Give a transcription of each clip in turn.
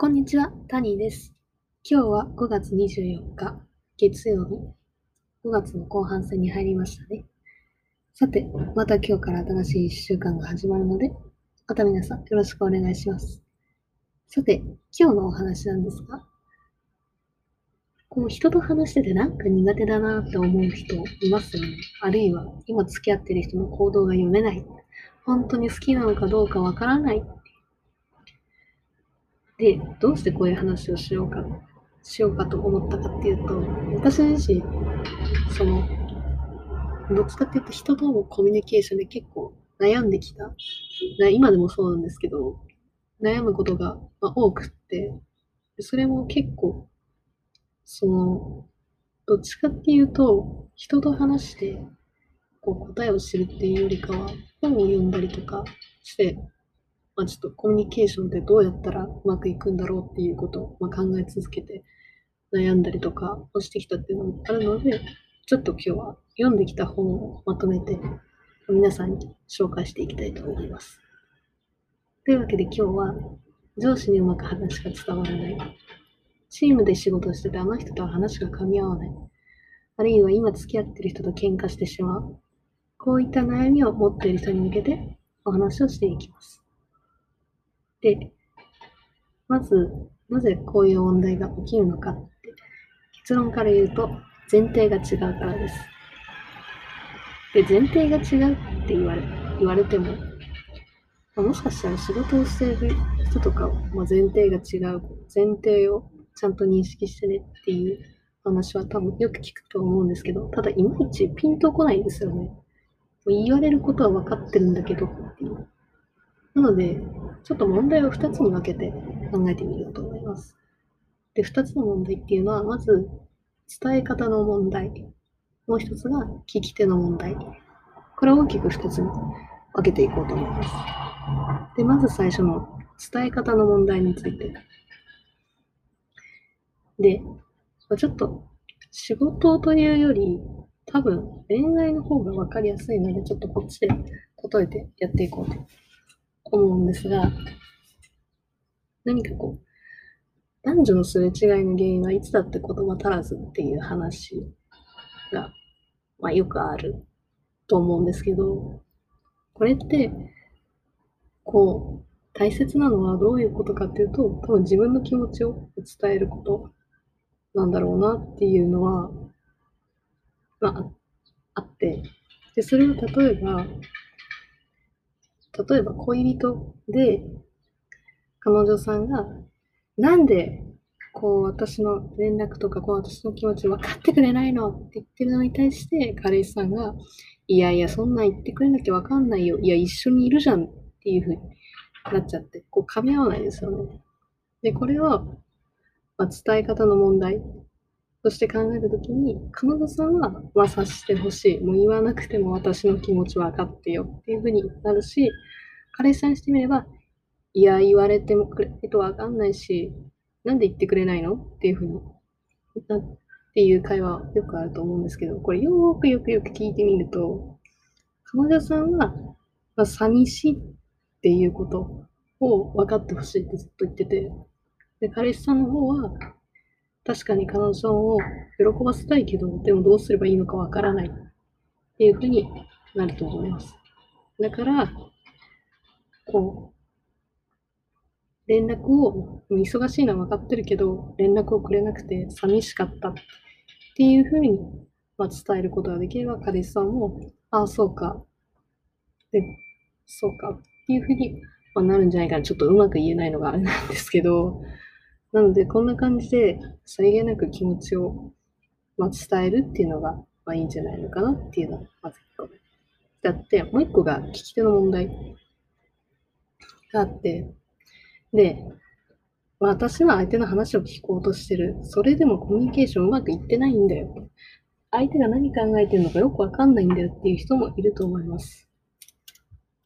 こんにちは、タニーです。今日は5月24日、月曜日。5月の後半戦に入りましたね。さて、また今日から新しい1週間が始まるので、また皆さんよろしくお願いします。さて、今日のお話なんですが、こう人と話しててなんか苦手だなって思う人いますよね。あるいは今付き合ってる人の行動が読めない。本当に好きなのかどうかわからない。で、どうしてこういう話をしようか、しようかと思ったかっていうと、私自身、その、どっちかっていうと人とのコミュニケーションで結構悩んできた。今でもそうなんですけど、悩むことが、多くって、それも結構、その、どっちかっていうと、人と話して、こう答えを知るっていうよりかは、本を読んだりとかして、まあ、ちょっとコミュニケーションってどうやったらうまくいくんだろうっていうことを、まあ、考え続けて悩んだりとかをしてきたっていうのもあるので、ちょっと今日は読んできた本をまとめて皆さんに紹介していきたいと思います。というわけで今日は上司にうまく話が伝わらない。チームで仕事しててあの人とは話が噛み合わない。あるいは今付き合ってる人と喧嘩してしまう。こういった悩みを持っている人に向けてお話をしていきます。で、まず、なぜこういう問題が起きるのかって、結論から言うと、前提が違うからです。で、前提が違うって言われ言われても、まあもしかしたら仕事をしている人とかは、まあ、前提が違う、前提をちゃんと認識してねっていう話は多分よく聞くと思うんですけど、ただいまいちピンとこないんですよね。言われることは分かってるんだけどっていう。なので、ちょっと問題を2つに分けて考えてみようと思います。で、2つの問題っていうのは、まず、伝え方の問題。もう1つが聞き手の問題。これを大きく2つに分けていこうと思います。で、まず最初の伝え方の問題について。で、まちょっと仕事というより、多分恋愛の方が分かりやすいので、ちょっとこっちで例えてやっていこうと思うんですが、何かこう、男女のすれ違いの原因はいつだって言葉足らずっていう話が、まあ、よくあると思うんですけど、これって、こう、大切なのはどういうことかっていうと、多分自分の気持ちを伝えることなんだろうなっていうのは、まあ、あって、で、それを例えば、例えば恋人で彼女さんがなんでこう私の連絡とかこう私の気持ち分かってくれないのって言ってるのに対して彼氏さんがいやいやそんなん言ってくれなきゃ分かんないよいや一緒にいるじゃんっていう風になっちゃってこう噛み合わないですよね。でこれは、まあ、伝え方の問題として考えたときに彼女さんは、ま、察してほしい。もう言わなくても私の気持ち分かってよっていう風になるし彼氏さんにしてみればいや、言われてもくれとわかんないし、なんで言ってくれないのっていうふうになっていう会話よくあると思うんですけど、これよくよくよく聞いてみると、彼女さんは、まあ、寂しいっていうことを分かってほしいってずっと言ってて、で、彼氏さんの方は、確かに彼女を喜ばせたいけど、でもどうすればいいのかわからないっていうふうになると思います。だから、こう、連絡を、忙しいのは分かってるけど、連絡をくれなくて寂しかったっていうふうに、ま、伝えることができれば、彼氏さんも、ああ、そうか。で、そうかっていうふうに、ま、なるんじゃないかな。ちょっとうまく言えないのがあれなんですけど、なので、こんな感じで、さりげなく気持ちを、ま、伝えるっていうのが、まあ、いいんじゃないのかなっていうのが、まず1個目。だって、もう1個が聞き手の問題があって、で、まあ、私は相手の話を聞こうとしてる。それでもコミュニケーションうまくいってないんだよ。相手が何考えてるのかよくわかんないんだよっていう人もいると思います。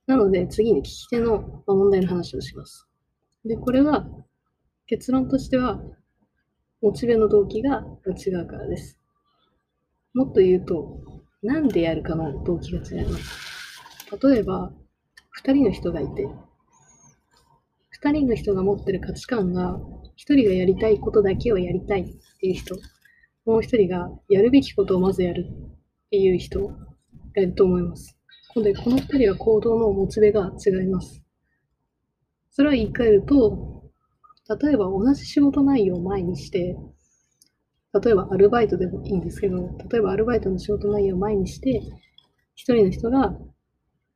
なので、次に聞き手の問題の話をします。で、これは、結論としては、モチベの動機が違うからです。もっと言うと、なんでやるかの動機が違います。例えば、二人の人がいて、二人の人が持ってる価値観が一人がやりたいことだけをやりたいっていう人、もう一人がやるべきことをまずやるっていう人がいると思います。で、この二人は行動のモチベが違います。それは言い換えると、例えば同じ仕事内容を前にして、例えばアルバイトでもいいんですけど、例えばアルバイトの仕事内容を前にして、一人の人が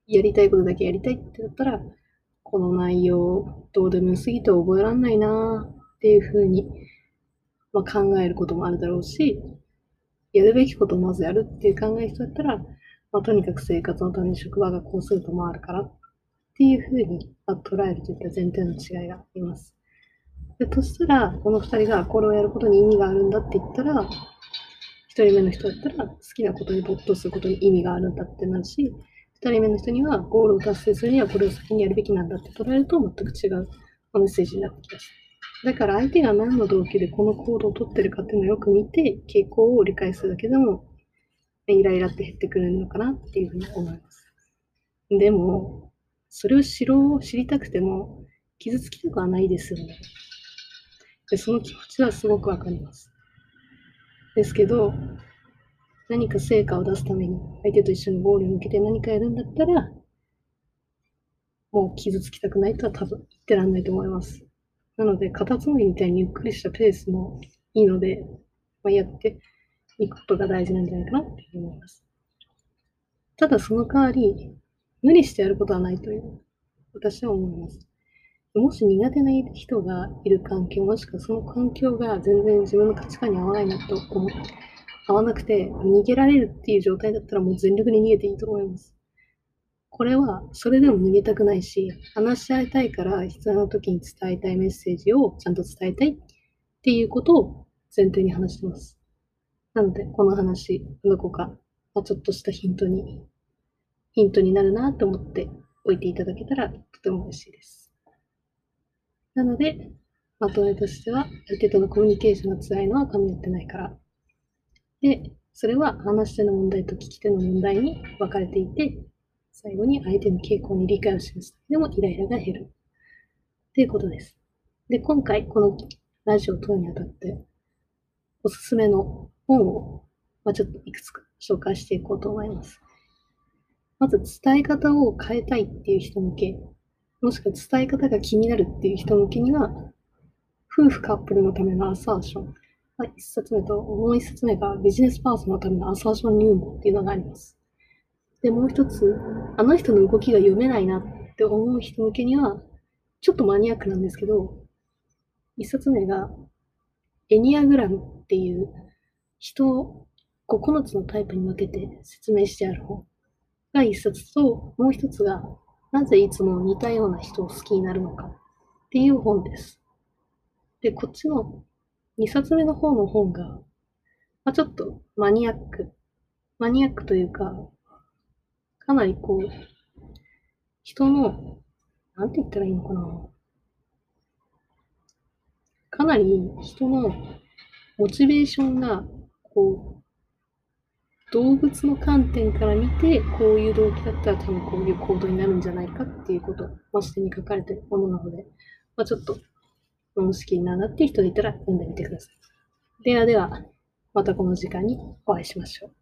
やりたいことだけやりたいってなったら、この内容どうでもよすぎて覚えらんないなっていうふうに、まあ、考えることもあるだろうし、やるべきことをまずやるっていう考え人だったら、まあ、とにかく生活のために職場がこうするともあるからっていうふうに、まあ、捉えるといった前提の違いがあります。で、としたら、この二人がこれをやることに意味があるんだって言ったら、一人目の人だったら好きなことに没頭することに意味があるんだってなるし、二人目の人にはゴールを達成するにはこれを先にやるべきなんだって捉えると全く違うメッセージになってきます。だから相手が何の動機でこの行動をとってるかっていうのをよく見て、傾向を理解するだけでも、イライラって減ってくるのかなっていうふうに思います。でも、それを知ろう、知りたくても、傷つきたくはないですよね。で、その気持ちはすごくわかります。ですけど、何か成果を出すために、相手と一緒にゴールに向けて何かやるんだったら、もう傷つきたくないとは多分言ってらんないと思います。なので、カタツムリみたいにゆっくりしたペースもいいので、まあ、やっていくことが大事なんじゃないかなって思います。ただその代わり、無理してやることはないという、私は思います。もし苦手な人がいる環境、もしくはその環境が全然自分の価値観に合わないなと思う、合わなくて逃げられるっていう状態だったらもう全力で逃げていいと思います。これはそれでも逃げたくないし、話し合いたいから必要な時に伝えたいメッセージをちゃんと伝えたいっていうことを前提に話してます。なので、この話、どこか、まあ、ちょっとしたヒントに、ヒントになるなと思っておいていただけたらとても嬉しいです。なので、まとめとしては、相手とのコミュニケーションが辛いのは噛み合ってないから。で、それは話し手の問題と聞き手の問題に分かれていて、最後に相手の傾向に理解を示すでもイライラが減る。ということです。で、今回このラジオを撮るにあたって、おすすめの本を、まあ、ちょっといくつか紹介していこうと思います。まず伝え方を変えたいっていう人向け、もしくは伝え方が気になるっていう人向けには、夫婦カップルのためのアサーション。一冊目と、もう一冊目がビジネスパーソンのためのアサーション入門っていうのがあります。で、もう一つ、あの人の動きが読めないなって思う人向けには、ちょっとマニアックなんですけど、一冊目が、エニアグラムっていう人を9つのタイプに分けて説明してある本が一冊と、もう一つが、なぜいつも似たような人を好きになるのかっていう本です。で、こっちの2冊目の方の本が、まあ、ちょっとマニアック。マニアックというか、かなりこう、人の、なんて言ったらいいのかな。かなり人のモチベーションが、こう、動物の観点から見て、こういう動機だったら多分こういう行動になるんじゃないかっていうことを、視点に書かれてるものなので、まあ、ちょっと、論識になっていう人がいたら読んでみてください。ではでは、またこの時間にお会いしましょう。